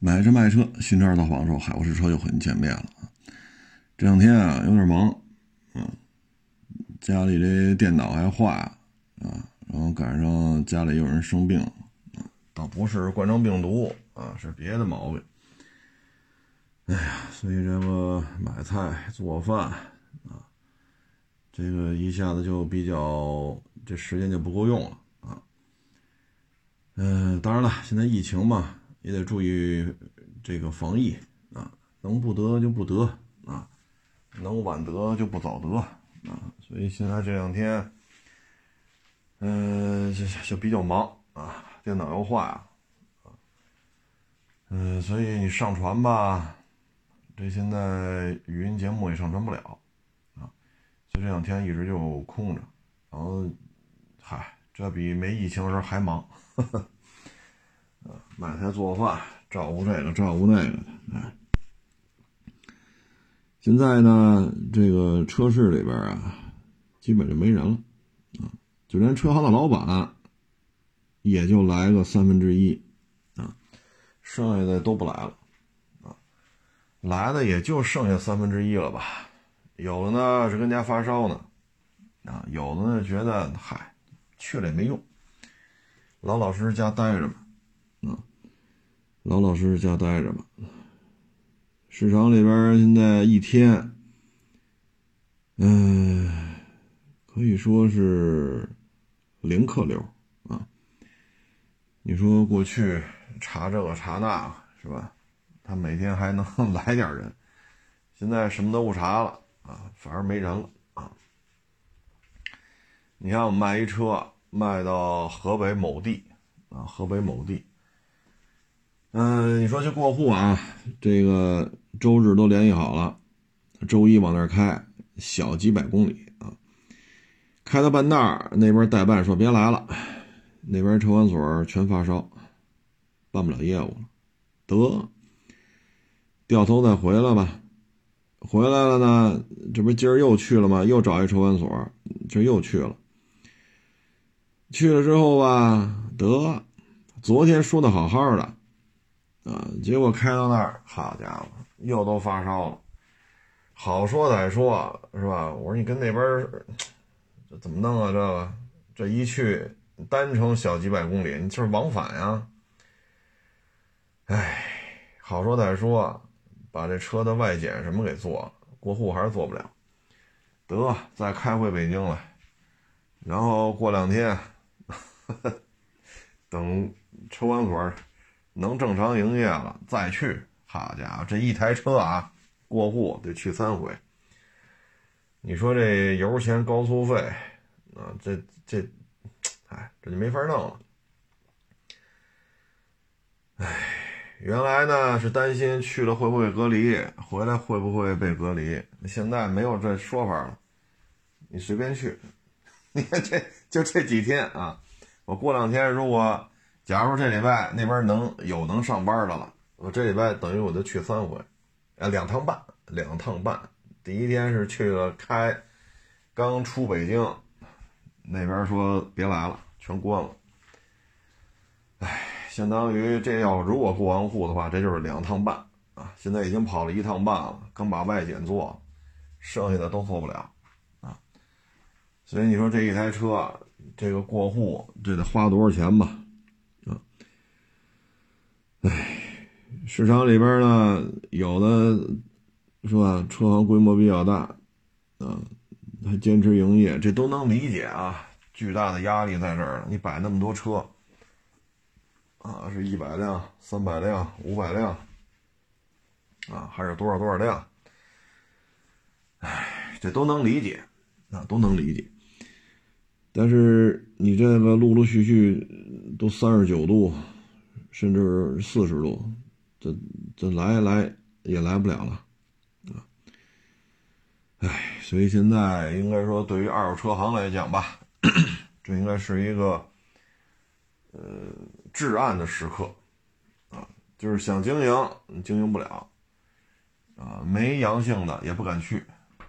买车卖车，新车到房说海沃士车又和你见面了！这两天啊有点忙，嗯，家里这电脑还坏啊，然后赶上家里有人生病，啊，倒不是冠状病毒啊，是别的毛病。哎呀，所以这个买菜做饭啊，这个一下子就比较这时间就不够用了啊。嗯，当然了，现在疫情嘛。也得注意这个防疫啊，能不得就不得啊，能晚得就不早得啊，所以现在这两天，嗯，就就比较忙啊，电脑又坏啊，嗯，所以你上传吧，这现在语音节目也上传不了啊，就这两天一直就空着，然后，嗨，这比没疫情时候还忙。呵 呵买菜做饭，照顾这个，照顾那个的。哎，现在呢，这个车市里边啊，基本就没人了啊，就连车行的老板，也就来个三分之一啊，剩下的都不来了啊，来的也就剩下三分之一了吧。有的呢是跟家发烧呢，啊，有的呢觉得嗨，去了也没用，老老实实家待着吧。老老实实家待着吧。市场里边现在一天，嗯，可以说是零客流啊。你说过去查这个查那个是吧？他每天还能 来点人，现在什么都不查了啊，反而没人了啊。你看我卖一车，卖到河北某地啊，河北某地。嗯，你说去过户啊？这个周日都联系好了，周一往那儿开，小几百公里啊。开到半道儿，那边代办说别来了，那边车管所全发烧，办不了业务了。得，掉头再回来吧。回来了呢，这不今儿又去了吗？又找一车管所，这又去了。去了之后吧，得，昨天说的好好的。啊！结果开到那儿，好家伙，又都发烧了。好说歹说，是吧？我说你跟那边这怎么弄啊？这个这一去单程小几百公里，你就是往返呀。哎，好说歹说，把这车的外检什么给做了，过户还是做不了。得再开回北京来，然后过两天，等车管所。能正常营业了再去，好家伙，这一台车啊，过户得去三回。你说这油钱、高速费啊，这这，哎，这就没法弄了。哎，原来呢是担心去了会不会隔离，回来会不会被隔离，现在没有这说法了，你随便去。你看这就这几天啊，我过两天如果。假如这礼拜那边能有能上班的了，我这礼拜等于我就去三回，呃，两趟半，两趟半。第一天是去了开，刚出北京，那边说别来了，全关了。哎，相当于这要如果过完户的话，这就是两趟半啊。现在已经跑了一趟半了，刚把外检做，剩下的都做不了啊。所以你说这一台车，这个过户这得花多少钱吧？唉，市场里边呢，有的是吧？车行规模比较大，啊，还坚持营业，这都能理解啊。巨大的压力在这儿了，你摆那么多车，啊，是一百辆、三百辆、五百辆，啊，还是多少多少辆？唉，这都能理解，啊，都能理解。但是你这个陆陆续续都三十九度。甚至四十度，这这来来也来不了了，啊，哎，所以现在应该说，对于二手车行来讲吧，这应该是一个呃至暗的时刻，啊，就是想经营经营不了，啊，没阳性的也不敢去，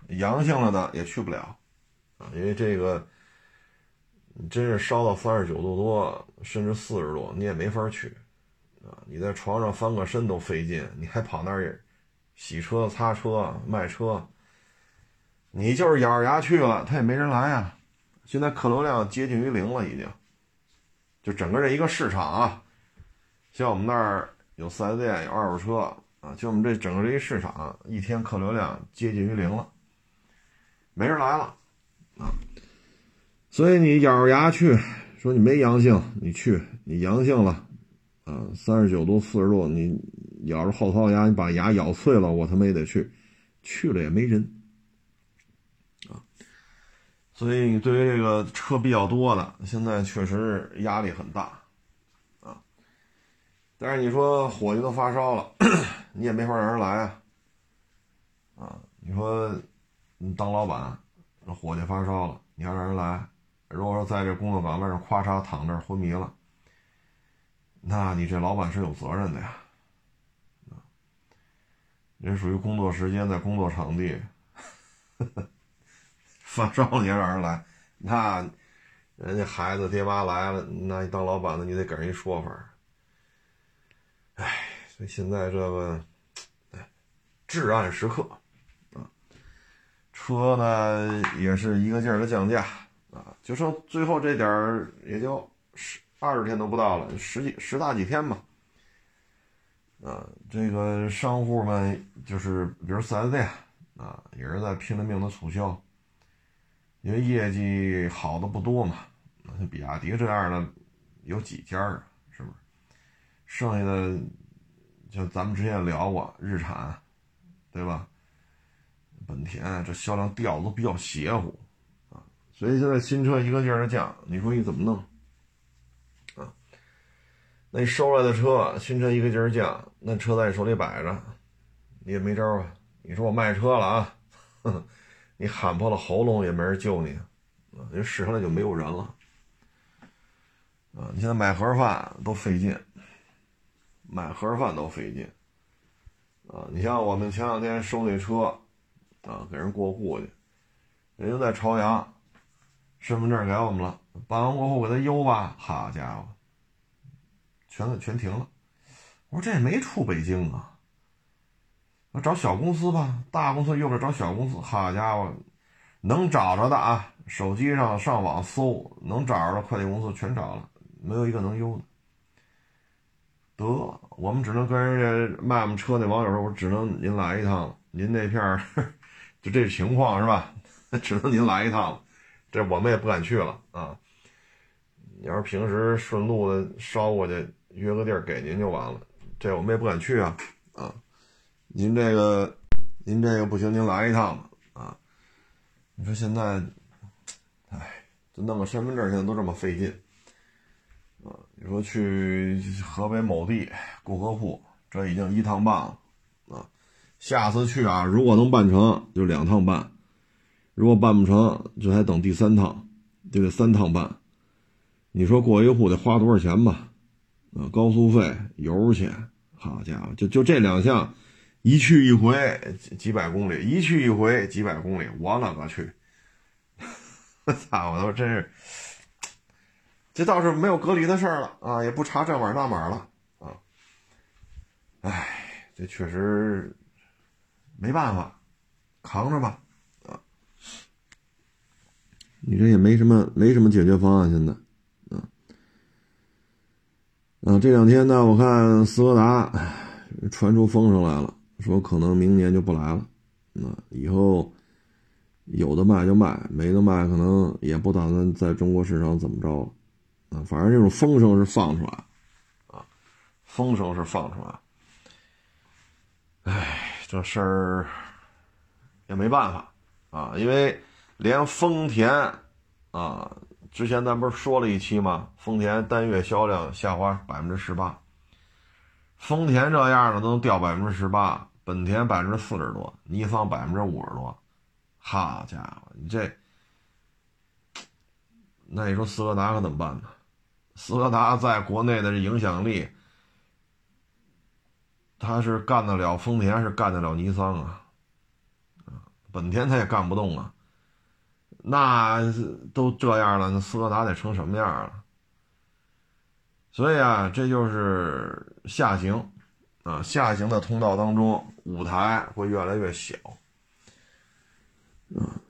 阳性了的也去不了，啊，因为这个真是烧到三十九度多，甚至四十度，你也没法去。啊，你在床上翻个身都费劲，你还跑那儿洗车、擦车、卖车，你就是咬着牙去了，他也没人来啊。现在客流量接近于零了，已经，就整个这一个市场啊，像我们那儿有四 S 店，有二手车啊，就我们这整个这一市场，一天客流量接近于零了，没人来了啊。所以你咬着牙去，说你没阳性，你去，你阳性了，啊，三十九度、四十度，你咬着后槽牙，你把牙咬碎了，我他妈也得去，去了也没人，啊，所以你对于这个车比较多的，现在确实压力很大，啊，但是你说伙计都发烧了，你也没法让人来啊，啊，你说你当老板，伙计发烧了，你要让人来。如果说在这工作岗位上咔嚓躺这昏迷了，那你这老板是有责任的呀，人属于工作时间在工作场地，发烧你还让人来，那人家孩子爹妈来了，那你当老板的你得给人一说法。哎，所以现在这个，哎至暗时刻啊，车呢也是一个劲儿的降价。啊，就剩最后这点儿，也就十二十天都不到了，十几十大几天吧。啊，这个商户们就是比如四 S 店啊，也是在拼了命的促销，因为业绩好的不多嘛。像比亚迪这样的有几家啊？是不是？剩下的就咱们之前聊过，日产，对吧？本田这销量掉的都比较邪乎啊。所以现在新车一个劲儿的降，你说你怎么弄？那你收来的车，新车一个劲儿降，那车在你手里摆着，你也没招啊。你说我卖车了啊，你喊破了喉咙也没人救你，啊，因为市场里就没有人了。啊，你现在买盒饭都费劲，买盒饭都费劲。啊，你像我们前两天收那车，啊，给人过户去，人家在朝阳。身份证给我们了，办完过户给他邮吧。好家伙，全全停了。我说这也没出北京啊，我找小公司吧。大公司又不找小公司。好家伙，能找着的啊，手机上上网搜，能找着的快递公司全找了，没有一个能邮的。得，我们只能跟人家卖我们车那网友说，我只能您来一趟了，您那片儿 就这情况是吧？只能您来一趟了。这我们也不敢去了啊！你要是平时顺路的捎过去，约个地儿给您就完了。这我们也不敢去啊！啊，您这个，您这个不行，您来一趟吧！啊，你说现在，哎，就弄个身份证现在都这么费劲啊！你说去河北某地过个户，这已经一趟半了啊！下次去啊，如果能办成，就两趟办。如果办不成，就还等第三趟，就得三趟办。你说过一户得花多少钱吧？啊，高速费、油钱，好家伙，就就这两项，一去一回几百公里，一去一回几百公里，我勒个去！我操，我都真是，这倒是没有隔离的事儿了啊，也不查这码那码了啊。哎，这确实没办法，扛着吧。你这也没什么，没什么解决方案。现在，啊，这两天呢，我看斯柯达传出风声来了，说可能明年就不来了。那以后有的卖就卖，没的卖可能也不打算在中国市场怎么着了。啊，反正这种风声是放出来，啊，风声是放出来。哎，这事儿也没办法啊，因为。连丰田，啊，之前咱不是说了一期吗？丰田单月销量下滑百分之十八，丰田这样的都能掉百分之十八，本田百分之四十多，尼桑百分之五十多，好家伙，你这，那你说斯柯达可怎么办呢？斯柯达在国内的影响力，他是干得了丰田，是干得了尼桑啊，本田他也干不动啊。那都这样了，那斯柯达得成什么样了？所以啊，这就是下行啊，下行的通道当中，舞台会越来越小，啊，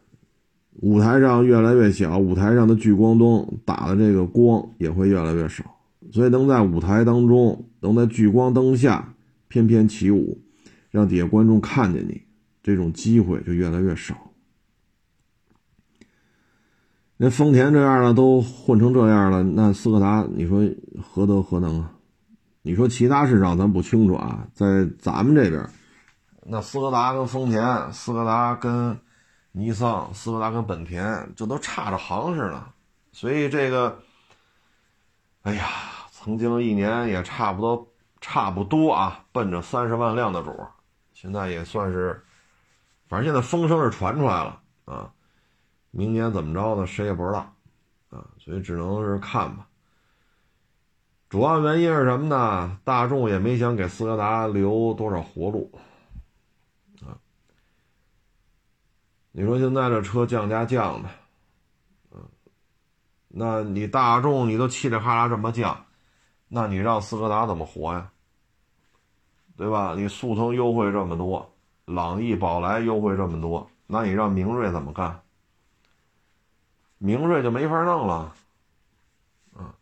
舞台上越来越小，舞台上的聚光灯打的这个光也会越来越少，所以能在舞台当中，能在聚光灯下翩翩起舞，让底下观众看见你，这种机会就越来越少。那丰田这样的都混成这样了，那斯柯达你说何德何能啊？你说其他市场咱不清楚啊，在咱们这边，那斯柯达跟丰田，斯柯达跟尼桑，斯柯达跟本田，这都差着行似的。所以这个，哎呀，曾经一年也差不多，差不多啊，奔着三十万辆的主，现在也算是，反正现在风声是传出来了啊。明年怎么着呢？谁也不知道，啊，所以只能是看吧。主要原因是什么呢？大众也没想给斯柯达留多少活路，啊，你说现在这车降价降的，嗯，那你大众你都嘁哩哈啦这么降，那你让斯柯达怎么活呀？对吧？你速腾优惠这么多，朗逸、宝来优惠这么多，那你让明锐怎么干？明锐就没法弄了，啊，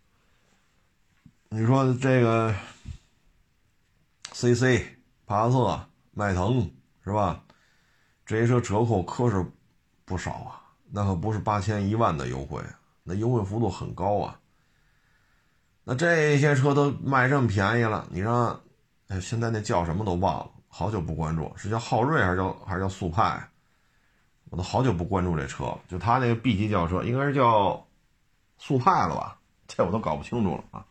你说这个 CC、帕萨特、迈腾是吧？这些车折扣可是不少啊，那可不是八千一万的优惠，那优惠幅度很高啊。那这些车都卖这么便宜了，你让，哎，现在那叫什么都忘了，好久不关注，是叫昊锐还是叫还是叫速派？我都好久不关注这车了，就他那个 B 级轿车，应该是叫速派了吧？这我都搞不清楚了啊。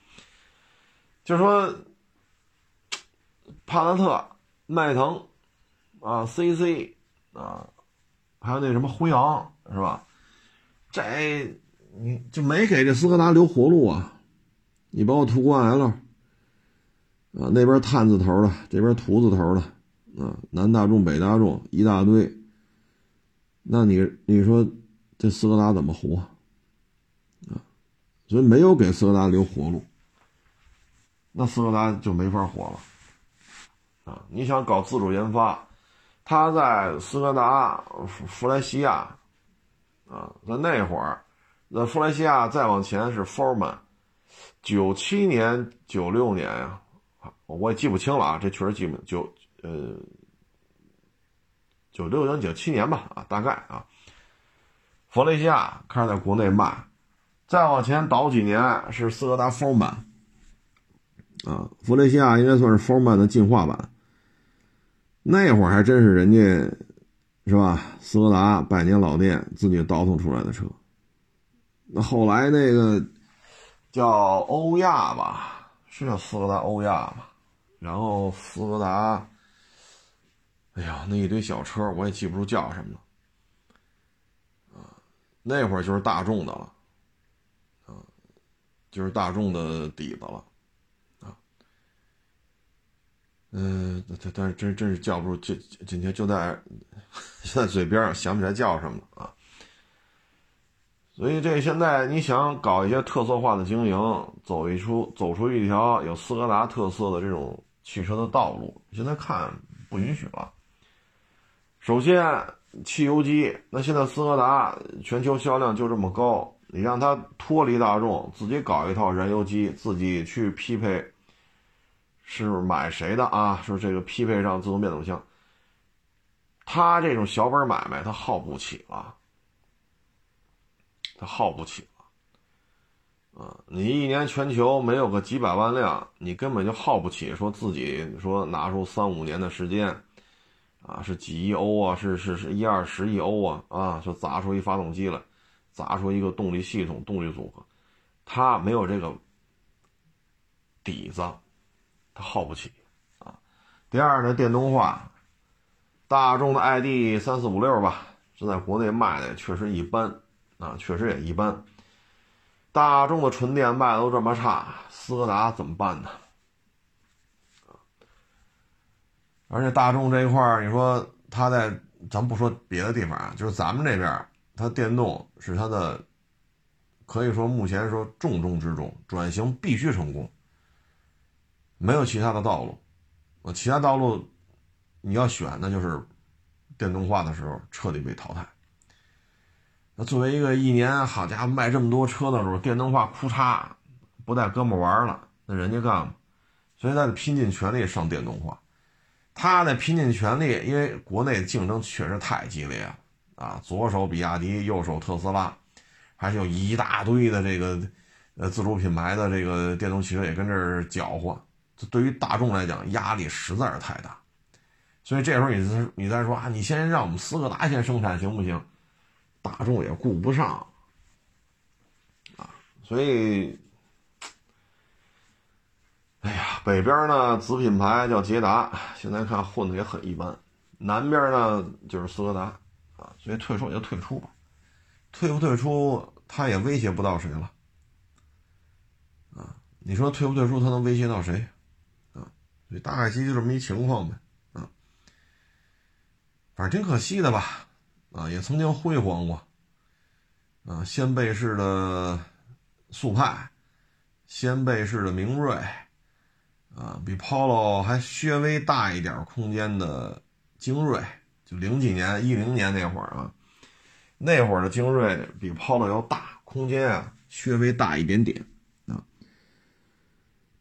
就说帕萨特、迈腾啊、CC 啊，还有那什么辉昂是吧？这你就没给这斯柯达留活路啊？你包括途观 L 啊，那边碳字头的，这边图字头的啊，南大众、北大众一大堆。那你你说这斯柯达怎么活啊？所以没有给斯柯达留活路，那斯柯达就没法活了啊！你想搞自主研发，他在斯柯达弗莱西亚啊，在那会儿，那弗莱西亚再往前是 Forman，九七年九六年呀，我也记不清了啊，这确实记不九呃。九六年、九七年吧，啊，大概啊，弗雷西亚开始在国内卖，再往前倒几年是斯柯达 Forman，啊，弗雷西亚应该算是 Forman 的进化版。那会儿还真是人家是吧？斯柯达百年老店自己倒腾出来的车。那后来那个叫欧亚吧，是叫斯柯达欧亚吧？然后斯柯达。哎呀，那一堆小车我也记不住叫什么了，啊，那会儿就是大众的了，啊，就是大众的底子了，啊，嗯，但但是真真是叫不住，就今天就在现在嘴边上想不起来叫什么了啊，所以这现在你想搞一些特色化的经营，走一出走出一条有斯柯达特色的这种汽车的道路，现在看不允许了。首先，汽油机，那现在斯柯达全球销量就这么高，你让它脱离大众，自己搞一套燃油机，自己去匹配，是买谁的啊？说这个匹配上自动变速箱，他这种小本买卖，他耗不起了，他耗不起了，啊，你一年全球没有个几百万辆，你根本就耗不起，说自己说拿出三五年的时间。啊，是几亿欧啊，是是是一二十亿欧啊，啊，就砸出一发动机来，砸出一个动力系统、动力组合，它没有这个底子，它耗不起啊。第二呢，电动化，大众的 ID 三四五六吧，这在国内卖的确实一般啊，确实也一般。大众的纯电卖都这么差，斯柯达怎么办呢？而且大众这一块儿，你说它在，咱不说别的地方啊，就是咱们这边，它电动是它的，可以说目前说重中之重，转型必须成功没有其他的道路，呃，其他道路你要选，那就是电动化的时候彻底被淘汰。那作为一个一年好家伙卖这么多车的时候，电动化哭嚓不带哥们玩了，那人家干嘛？所以他得拼尽全力上电动化。他得拼尽全力，因为国内竞争确实太激烈了啊！左手比亚迪，右手特斯拉，还是有一大堆的这个呃自主品牌的这个电动汽车也跟这儿搅和。这对于大众来讲，压力实在是太大。所以这时候你你再说啊，你先让我们斯柯达先生产行不行？大众也顾不上啊。所以，哎呀，北边呢子品牌叫捷达，现在看混的也很一般；南边呢就是斯柯达啊。所以退出也就退出吧，退不退出他也威胁不到谁了啊。你说退不退出，他能威胁到谁？啊所以大概其就这么一情况呗，啊，反正挺可惜的吧，啊，也曾经辉煌过，啊，掀背式的速派，掀背式的明锐，啊，比 Polo 还稍微大一点空间的精锐，就零几年、一零年那会儿啊，那会儿的精锐比 Polo 要大，空间啊稍微大一点点啊。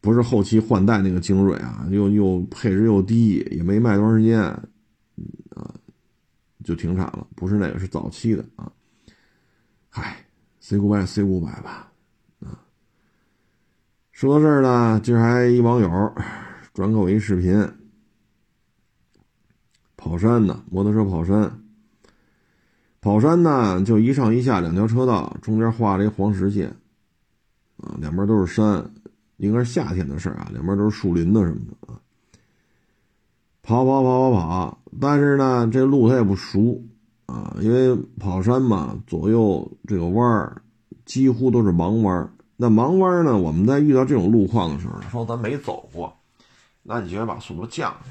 不是后期换代那个精锐啊，又又配置又低，也没卖多长时间，啊，就停产了。不是那个，是早期的啊。嗨，C 五百 C 五百吧，说到这儿呢，今儿还一网友转给我一视频，跑山的摩托车跑山，跑山呢就一上一下两条车道，中间画了一黄实线，啊，两边都是山。应该是夏天的事啊，两边都是树林的什么的啊。跑跑跑跑跑，但是呢，这路他也不熟啊，因为跑山嘛，左右这个弯儿几乎都是盲弯那盲弯呢，我们在遇到这种路况的时候，说咱没走过，那你就得把速度降下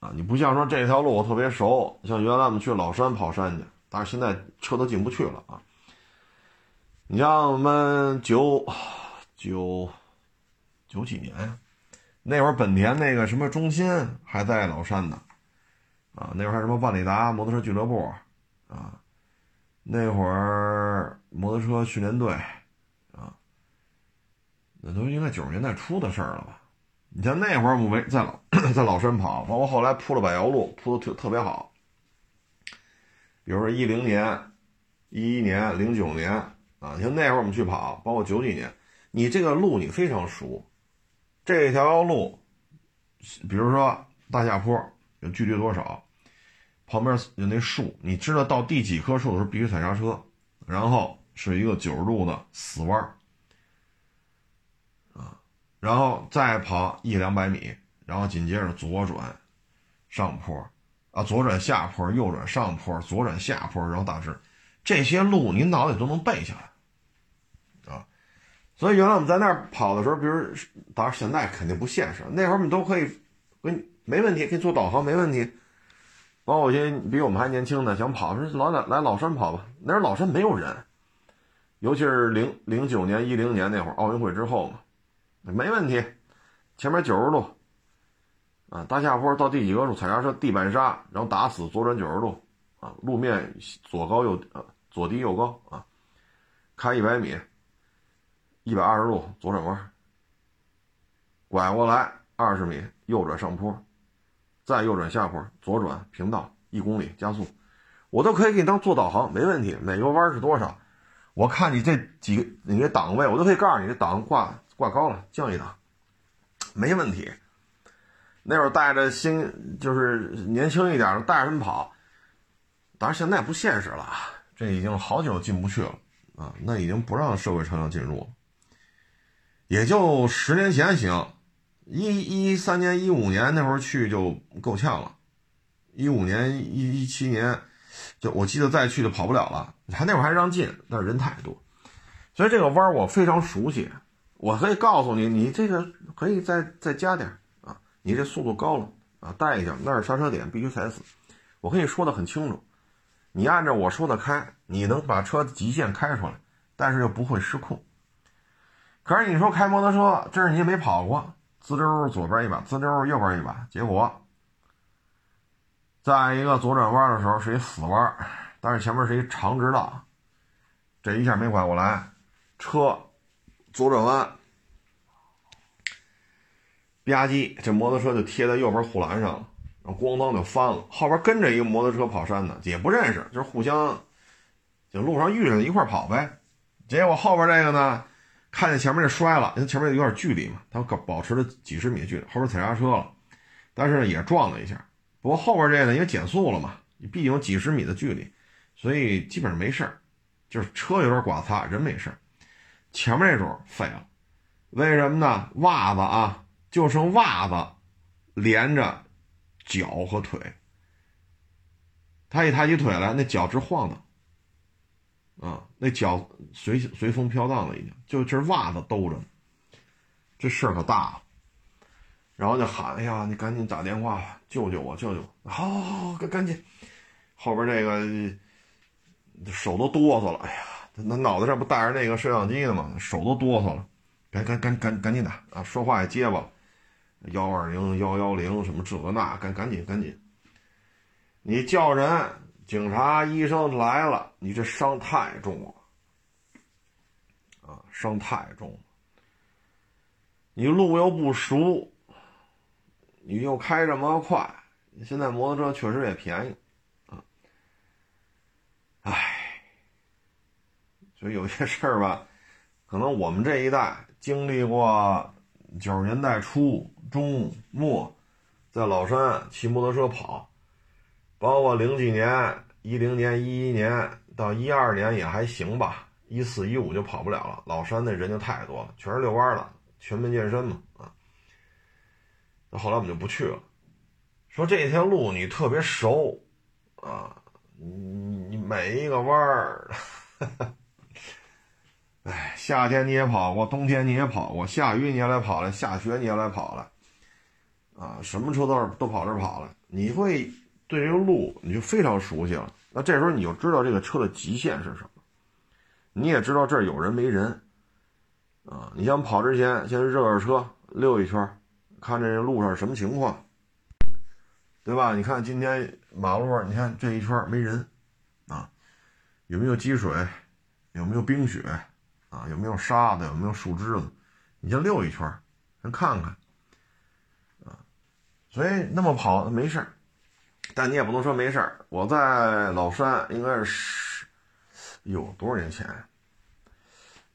来啊。你不像说这条路我特别熟，像原来我们去老山跑山去，但是现在车都进不去了啊。你像我们九。九九几年呀，那会儿本田那个什么中心还在老山呢，啊，那会儿还什么万里达摩托车俱乐部，啊，那会儿摩托车训练队，那都应该九十年代初的事儿了吧？你像那会儿我们在老 在老山跑，包括后来铺了柏油路，铺的特特别好。比如说一零年、一一年、零九年啊，像那会儿我们去跑，包括九几年。你这个路你非常熟，这条路，比如说大下坡有距离多少，旁边有那树，你知道到第几棵树的时候必须踩刹车，然后是一个九十度的死弯儿，然后再跑一两百米，然后紧接着左转上坡，啊，左转下坡，右转上坡，左转下坡，然后大致这些路您脑袋都能背下来。啊所以原来我们在那儿跑的时候，比如当然现在肯定不现实，那会儿我们都可以，跟没问题，给你做导航没问题。包括有些比我们还年轻的想跑，说老来老山跑吧。那时候老山没有人，尤其是零零九年、一零年那会儿奥运会之后嘛，没问题。前面九十度，啊，大下坡到第几个处踩刹车，地板刹，然后打死左转九十度，啊，路面左高右呃左低右高啊，开一百米。一百二十度左转弯，拐过来二十米右转上坡，再右转下坡，左转平道一公里加速，我都可以给你当做导航，没问题。每个弯是多少？我看你这几个你这档位，我都可以告诉你这档挂挂高了，降一档，没问题。那会儿带着新就是年轻一点的带着他们跑，当然现在不现实了，这已经好久进不去了啊，那已经不让社会车辆进入了。也就十年前行，一一三年、一五年那会儿去就够呛了，一五年、一一七年，就我记得再去就跑不了了。还那会儿还让进，但是人太多，所以这个弯我非常熟悉。我可以告诉你，你这个可以再再加点啊，你这速度高了啊，带一下那儿刹车点必须踩死。我跟你说的很清楚，你按照我说的开，你能把车极限开出来，但是又不会失控。可是你说开摩托车，这是你也没跑过，滋溜左边一把，滋溜右边一把，结果再一个左转弯的时候是一死弯，但是前面是一长直道，这一下没拐过来，车左转弯吧唧，这摩托车就贴在右边护栏上了，然后咣当就翻了，后边跟着一个摩托车跑山的，也不认识，就是互相就路上遇上一块跑呗，结果后边这个呢。看见前面这摔了，因为前面有点距离嘛，他保持了几十米的距离，后边踩刹车了，但是呢也撞了一下。不过后边这个因为减速了嘛，毕竟有几十米的距离，所以基本上没事儿，就是车有点刮擦，人没事儿。前面那种废了，为什么呢？袜子啊，就剩袜子连着脚和腿，他一抬起腿来，那脚直晃荡。啊，那脚随随风飘荡了，已经就这袜子兜着呢，这事儿可大了。然后就喊：“哎呀，你赶紧打电话救救我，救救我！”好，好，好，赶赶紧。后边这个手都哆嗦了，哎呀，那脑袋上不带着那个摄像机呢吗？手都哆嗦了，赶赶赶赶赶紧打啊！说话也结巴，幺二零幺幺零什么这个那，赶赶紧赶紧，你叫人。警察、医生来了，你这伤太重了，啊，伤太重了。你路又不熟，你又开这么快，现在摩托车确实也便宜，啊，唉，所以有些事儿吧，可能我们这一代经历过九十年代初、中、末，在老山骑摩托车跑。包括零几年、一零年、一一年到一二年也还行吧，一四一五就跑不了了。老山那人就太多了，全是遛弯的，全民健身嘛啊。那后来我们就不去了，说这条路你特别熟啊，你你每一个弯儿，哎，夏天你也跑过，冬天你也跑过，下雨你也来跑了，下雪你也来跑了，啊，什么车都是都跑这跑了，你会。对这个路你就非常熟悉了，那这时候你就知道这个车的极限是什么，你也知道这儿有人没人，啊，你想跑之前先热热车溜一圈，看这路上什么情况，对吧？你看今天马路上，你看这一圈没人，啊，有没有积水，有没有冰雪，啊，有没有沙子，有没有树枝子，你先溜一圈，先看看，啊，所以那么跑没事儿。但你也不能说没事儿。我在老山应该是，有多少年前？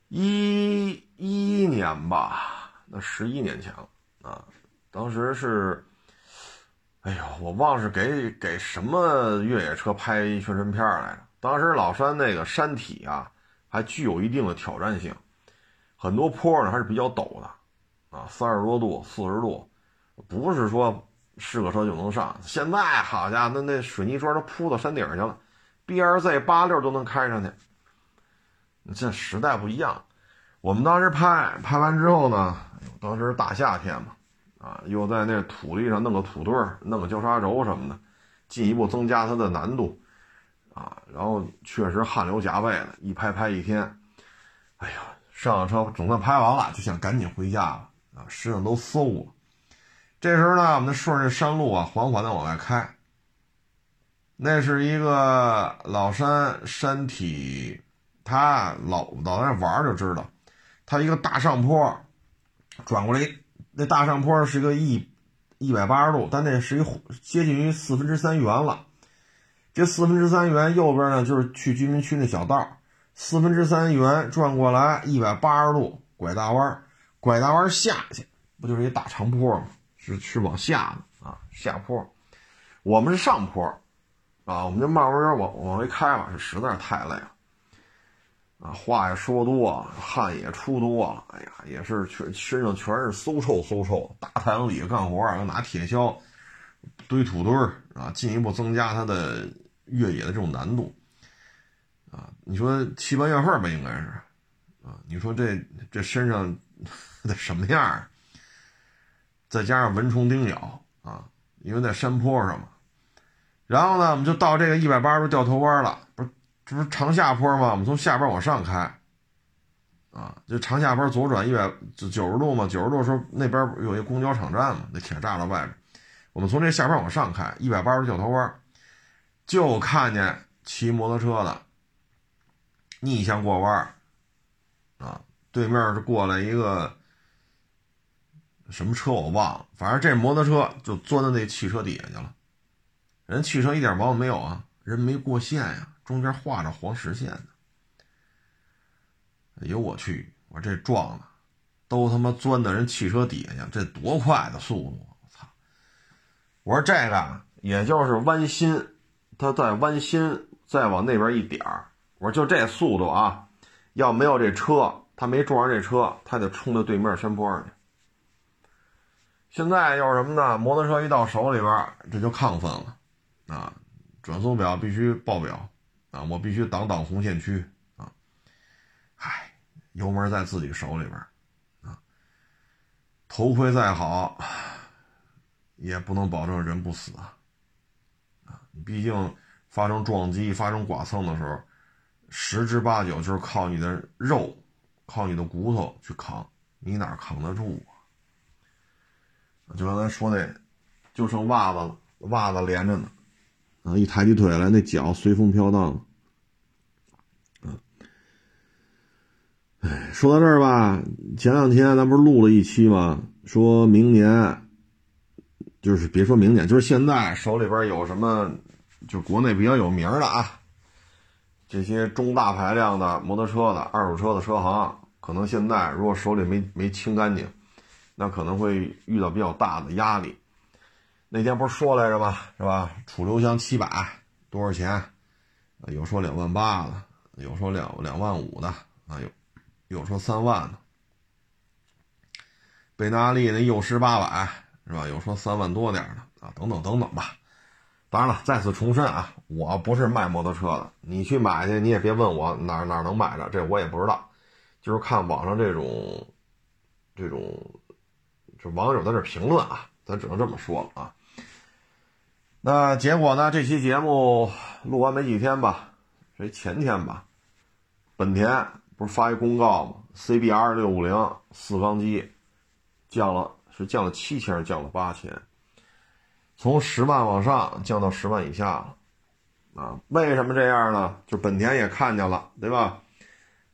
一一年吧，那十一年前了啊。当时是，哎呦，我忘是给给什么越野车拍宣传片来着。当时老山那个山体啊，还具有一定的挑战性，很多坡呢还是比较陡的，啊，三十多度、四十度，不是说。是个车就能上，现在好家伙，那那水泥砖都铺到山顶去了，B R Z 八六都能开上去。这时代不一样，我们当时拍拍完之后呢，当时大夏天嘛，啊，又在那土地上弄个土堆儿，弄个交叉轴什么的，进一步增加它的难度，啊，然后确实汗流浃背的，一拍拍一天，哎呀，上了车总算拍完了，就想赶紧回家了，啊，身上都馊了。这时候呢，我们顺着山路啊，缓缓的往外开。那是一个老山山体，他老老在那玩就知道，他一个大上坡，转过来，那大上坡是一个一一百八十度，但那是一接近于四分之三圆了。这四分之三圆右边呢，就是去居民区那小道，四分之三圆转过来一百八十度拐大弯，拐大弯下去，不就是一大长坡吗？是是往下的啊，下坡，我们是上坡，啊，我们就慢慢往往回开吧，是实在是太累了，啊，话也说多，汗也出多了，哎呀，也是全身上全是馊臭馊臭，大太阳底下干活，要拿铁锹堆土堆儿啊，进一步增加它的越野的这种难度，啊，你说七八月份吧，应该是，啊，你说这这身上 得什么样？再加上蚊虫叮咬啊，因为在山坡上嘛。然后呢，我们就到这个一百八十度掉头弯了，不是这不是长下坡吗？我们从下边往上开，啊，就长下坡左转一百九十度嘛，九十度时候那边有一公交场站嘛，那铁栅栏外边，我们从这下边往上开，一百八十度掉头弯，就看见骑摩托车的逆向过弯，啊，对面是过来一个什么车我忘了，反正这摩托车就钻到那汽车底下去了，人汽车一点毛病没有啊，人没过线呀，中间画着黄实线呢。哎呦我去！我这撞的，都他妈钻到人汽车底下去，这多快的速度！我操！我说这个也就是弯心，他再弯心再往那边一点儿，我说就这速度啊，要没有这车，他没撞上这车，他就冲到对面山坡上去。现在又是什么呢？摩托车一到手里边，这就亢奋了啊！转速表必须报表啊！我必须挡挡红线区。啊唉，油门在自己手里边啊，头盔再好，也不能保证人不死啊。毕竟发生撞击、发生剐蹭的时候，十之八九就是靠你的肉、靠你的骨头去扛，你哪扛得住啊？就刚才说那，就剩袜子了，袜子连着呢，啊，一抬起腿来，那脚随风飘荡。哎，说到这儿吧，前两天咱不是录了一期吗？说明年，就是别说明年，就是现在手里边有什么，就国内比较有名的啊，这些中大排量的摩托车的二手车的车行，可能现在如果手里没没清干净，那可能会遇到比较大的压力。那天不是说来着吗？是吧？楚留香七百多少钱？有说两万八的，有说两两万五的，啊有。有说三万的，贝纳利那幼狮八百是吧？有说三万多点的啊，等等等等吧。当然了，再次重申啊，我不是卖摩托车的，你去买去，你也别问我哪哪能买着，这我也不知道。就是看网上这种这种，这网友在这评论啊，咱只能这么说了啊。那结果呢？这期节目录完没几天吧？这前天吧，本田。不是发一公告吗？CBR 六五零四缸机降了，是降了七千，降了八千，从十万往上降到十万以下了。啊，为什么这样呢？就本田也看见了，对吧？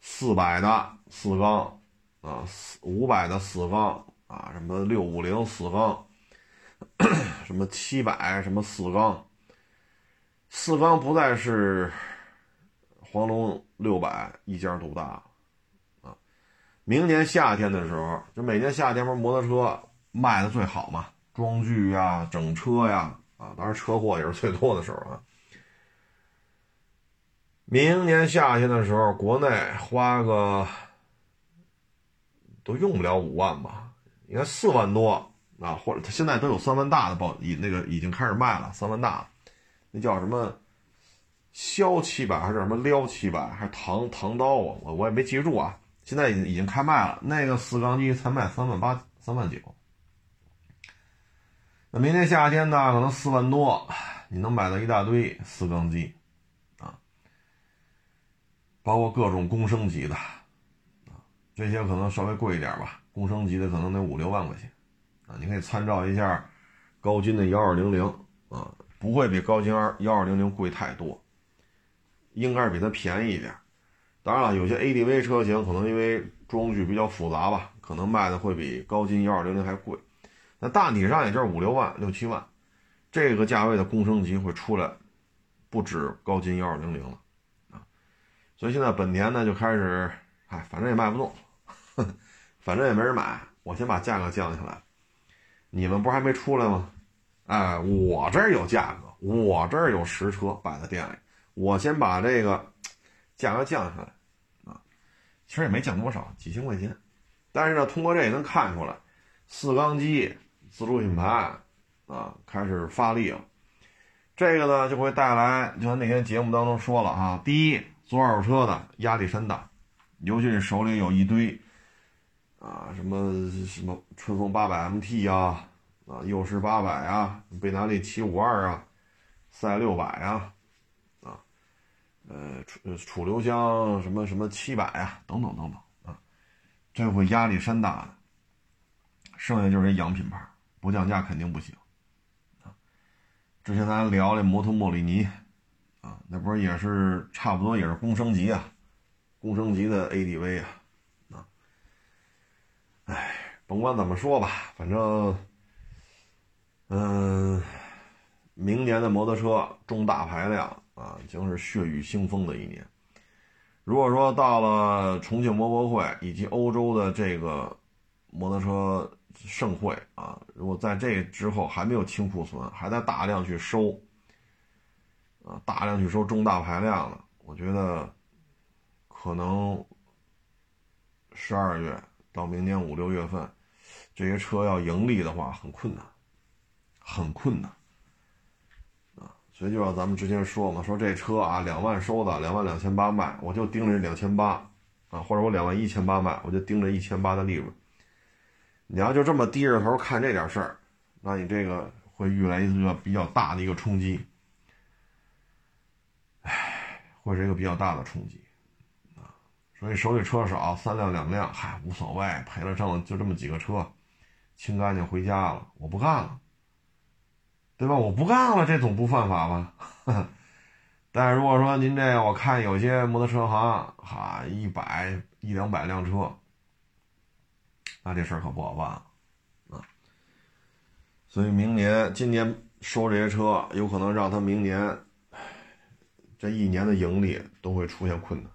四百的四缸啊，五百的四缸啊，什么六五零四缸，什么七百什么四缸，四缸不再是。黄龙六百一家独大，啊，明年夏天的时候，就每年夏天不是摩托车卖的最好嘛，装具呀、整车呀，啊，当然车祸也是最多的时候啊。明年夏天的时候，国内花个都用不了五万吧，应该四万多啊，或者他现在都有三万大的报，已那个已经开始卖了，三万大，那叫什么？削七百还是什么撩七百还是唐唐刀啊？我我也没记住啊。现在已经已经开卖了，那个四缸机才卖三万八三万九。那明年夏天呢，可能四万多，你能买到一大堆四缸机啊，包括各种公升级的啊，这些可能稍微贵一点吧。公升级的可能得五六万块钱啊，你可以参照一下高金的幺二零零啊，不会比高金二幺二零零贵太多。应该是比它便宜一点，当然了，有些 ADV 车型可能因为装具比较复杂吧，可能卖的会比高金幺二零零还贵。那大体上也就是五六万、六七万，这个价位的工升级会出来，不止高金幺二零零了啊。所以现在本田呢就开始，哎，反正也卖不动，反正也没人买，我先把价格降下来。你们不是还没出来吗？哎，我这儿有价格，我这儿有实车摆在店里。我先把这个价格降下来啊，其实也没降多少，几千块钱。但是呢，通过这也能看出来，四缸机自主品牌啊开始发力了。这个呢就会带来，就像那天节目当中说了啊，第一，做二手车的压力山大，尤其是手里有一堆啊什么什么春风八百 MT 啊，啊幼狮八百啊，贝纳利七五二啊，赛六百啊。呃，楚楚留香什么什么七百啊，等等等等啊，这会压力山大的。剩下就是洋品牌，不降价肯定不行啊。之前咱聊的摩托莫里尼啊，那不是也是差不多也是公升级啊，公升级的 ADV 啊啊。哎，甭管怎么说吧，反正，嗯，明年的摩托车中大排量啊，将是血雨腥风的一年。如果说到了重庆摩博会以及欧洲的这个摩托车盛会啊，如果在这之后还没有清库存，还在大量去收，啊，大量去收中大排量的，我觉得可能十二月到明年五六月份，这些车要盈利的话很困难，很困难啊。所以就像咱们之前说嘛，说这车啊，两万收的，两万两千八卖，我就盯着两千八，啊，或者我两万一千八卖，我就盯着一千八的利润。你要就这么低着头看这点事儿，那你这个会遇来一个比较大的一个冲击，唉，会是一个比较大的冲击，啊，所以手里车少，三辆两辆，嗨，无所谓，赔了挣了就这么几个车，清干净回家了，我不干了。对吧？我不干了，这总不犯法吧？但是如果说您这，我看有些摩托车行，哈，一百一两百辆车，那这事儿可不好办啊。所以明年、今年收这些车，有可能让他明年这一年的盈利都会出现困难。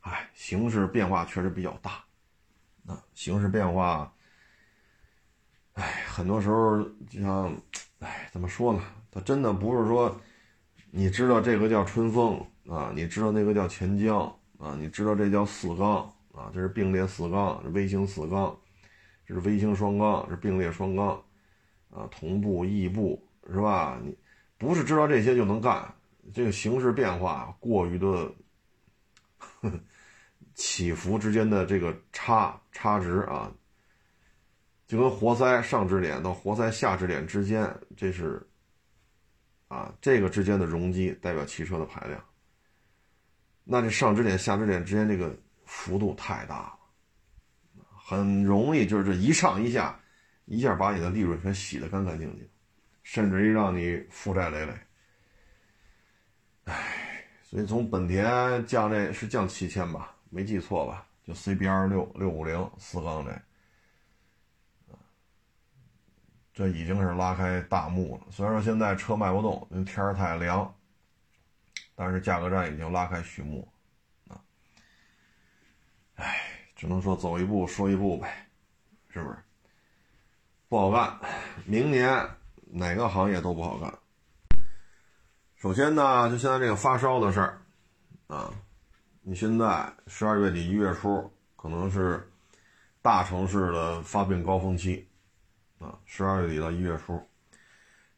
哎，形势变化确实比较大，啊，形势变化。哎，很多时候就像，哎，怎么说呢？它真的不是说，你知道这个叫春风啊，你知道那个叫钱江啊，你知道这叫四缸啊，这是并列四缸，这微型四缸，这是微型双缸，是并列双缸，啊，同步异步是吧？你不是知道这些就能干，这个形势变化过于的 起伏之间的这个差差值啊。就跟活塞上支点到活塞下支点之间，这是啊，这个之间的容积代表汽车的排量。那这上支点下支点之间这个幅度太大了，很容易就是这一上一下，一下把你的利润全洗得干干净净，甚至于让你负债累累。唉，所以从本田降这是降七千吧，没记错吧？就 CBR 六六五零四缸这。这已经是拉开大幕了。虽然说现在车卖不动，因为天太凉，但是价格战已经拉开序幕，哎，只能说走一步说一步呗，是不是？不好干，明年哪个行业都不好干。首先呢，就现在这个发烧的事儿，啊，你现在十二月底一月初可能是大城市的发病高峰期。啊，十二月底到一月初，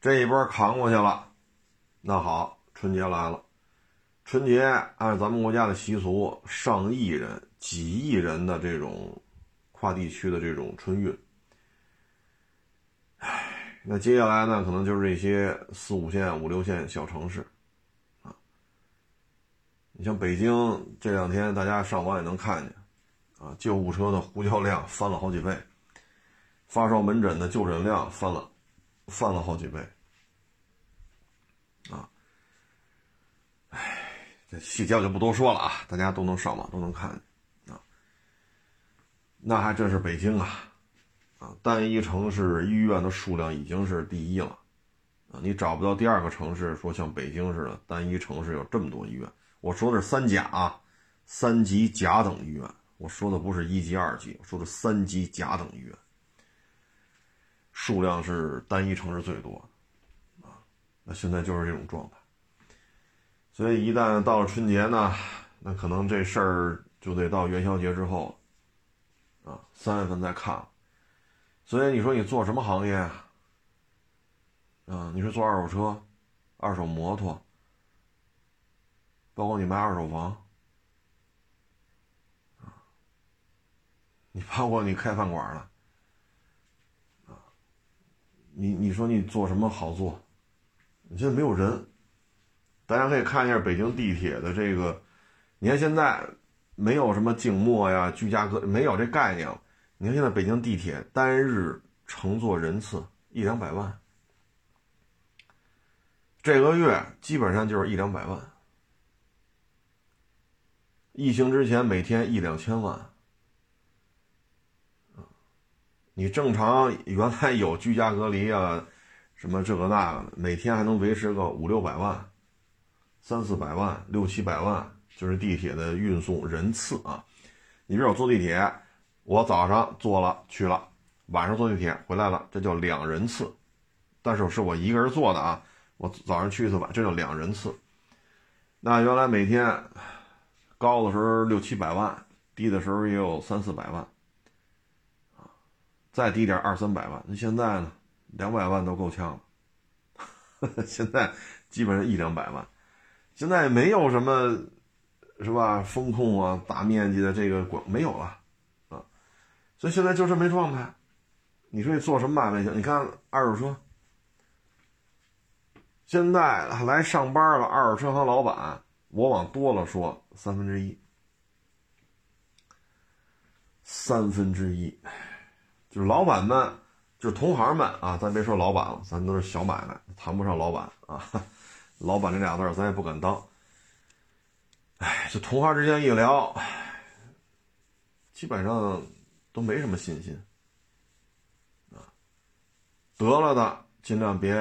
这一波扛过去了，那好，春节来了。春节按咱们国家的习俗，上亿人、几亿人的这种跨地区的这种春运，唉，那接下来呢，可能就是这些四五线、五六线小城市，啊，你像北京这两天，大家上网也能看见，啊，救护车的呼叫量翻了好几倍。发烧门诊的就诊量翻了，翻了好几倍，啊，哎，这细节我就不多说了啊，大家都能上网都能看见，那还真是北京啊，啊，单一城市医院的数量已经是第一了，啊，你找不到第二个城市说像北京似的单一城市有这么多医院。我说的是三甲啊，三级甲等医院，我说的不是一级、二级，我说的三级甲等医院。数量是单一城市最多，啊，那现在就是这种状态。所以一旦到了春节呢，那可能这事儿就得到元宵节之后，啊，三月份再看。所以你说你做什么行业啊？啊，你是做二手车、二手摩托，包括你卖二手房，啊，你包括你开饭馆了。你你说你做什么好做？你现在没有人，大家可以看一下北京地铁的这个，你看现在没有什么静默呀、居家隔，没有这概念。你看现在北京地铁单日乘坐人次一两百万，这个月基本上就是一两百万。疫情之前每天一两千万，你正常原来有居家隔离啊，什么这个那个的，每天还能维持个五六百万、三四百万、六七百万，就是地铁的运送人次啊。你比如我坐地铁。我早上坐了去了，晚上坐地铁回来了，这叫两人次。但是是我一个人坐的啊，我早上去一次晚，这叫两人次。那原来每天高的时候六七百万，低的时候也有三四百万，啊，再低点二三百万。那现在呢，两百万都够呛了。现在基本上一两百万，现在没有什么，是吧？风控啊，大面积的这个管没有了。啊所以现在就这么状态，你说你做什么买卖去？你看二手车，现在来上班了，二手车行老板，我往多了说三分之一，三分之一，就是老板们，就是同行们啊，咱别说老板了，咱都是小买卖，谈不上老板啊，老板这俩字咱也不敢当。哎，这同行之间一聊，基本上。都没什么信心，啊，得了的尽量别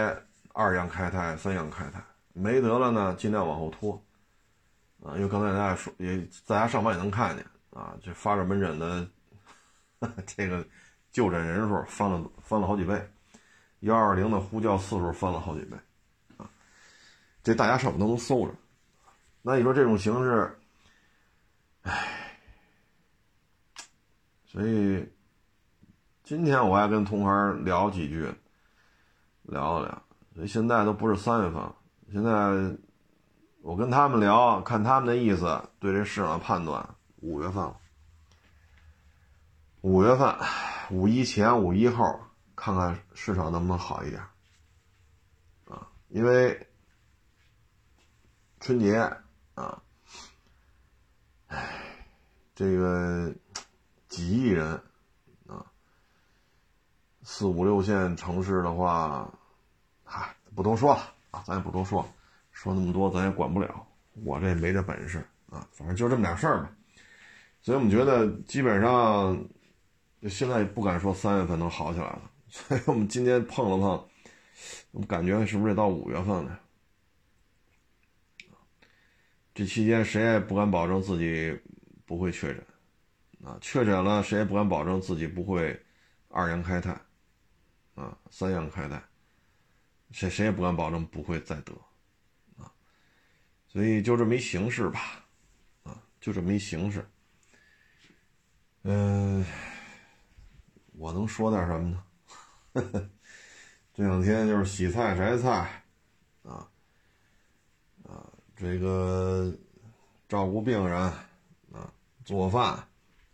二样开泰、三样开泰，没得了呢尽量往后拖，啊，因为刚才大家说也大家上班也能看见啊，这发热门诊的 这个就诊人数翻了翻了好几倍，幺二零的呼叫次数翻了好几倍，啊，这大家上网都能搜着，那你说这种形式，唉。所以，今天我还跟同行聊几句，聊了聊。所以现在都不是三月份，现在我跟他们聊，看他们的意思，对这市场的判断，五月份了。五月份，五一前、五一后，看看市场能不能好一点。啊，因为春节啊，唉，这个。几亿人，啊，四五六线城市的话，嗨，不多说了啊，咱也不多说了，说那么多咱也管不了，我这也没这本事啊，反正就这么点事儿吧。所以我们觉得基本上，现在不敢说三月份能好起来了，所以我们今天碰了碰，我们感觉是不是到五月份了？这期间谁也不敢保证自己不会确诊。啊，确诊了，谁也不敢保证自己不会二阳开泰，啊，三阳开泰，谁谁也不敢保证不会再得，啊，所以就这么一形式吧，啊，就这么一形式。嗯，我能说点什么呢？呵 呵这两天就是洗菜摘菜，这个照顾病人，啊，做饭。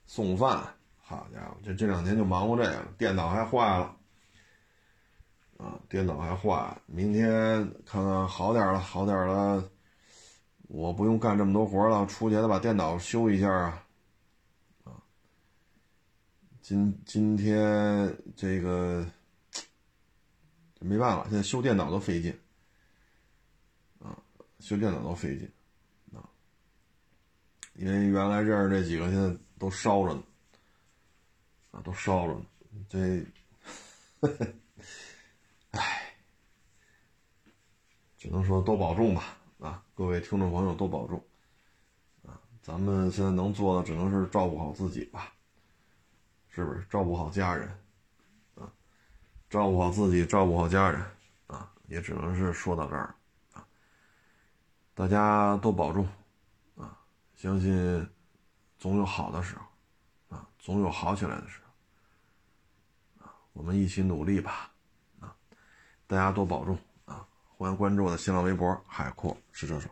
送饭，好家伙，这这两天就忙活这个，电脑还坏了，啊，电脑还坏，明天看看好点了，好点了，我不用干这么多活了，出去得把电脑修一下啊，今今天这个 没办法，现在修电脑都费劲，修电脑都费劲，啊，因为原来认识这几个现在。都烧着呢，啊，都烧着呢。这，唉，只能说多保重吧。啊，各位听众朋友多保重。啊，咱们现在能做的只能是照顾好自己吧，是不是？照顾好家人，啊，照顾好自己，照顾好家人，啊，也只能是说到这儿。大家都保重，啊，相信。总有好的时候，啊，总有好起来的时候，啊，我们一起努力吧，啊，大家多保重啊！欢迎关注我的新浪微博“海阔是车手”。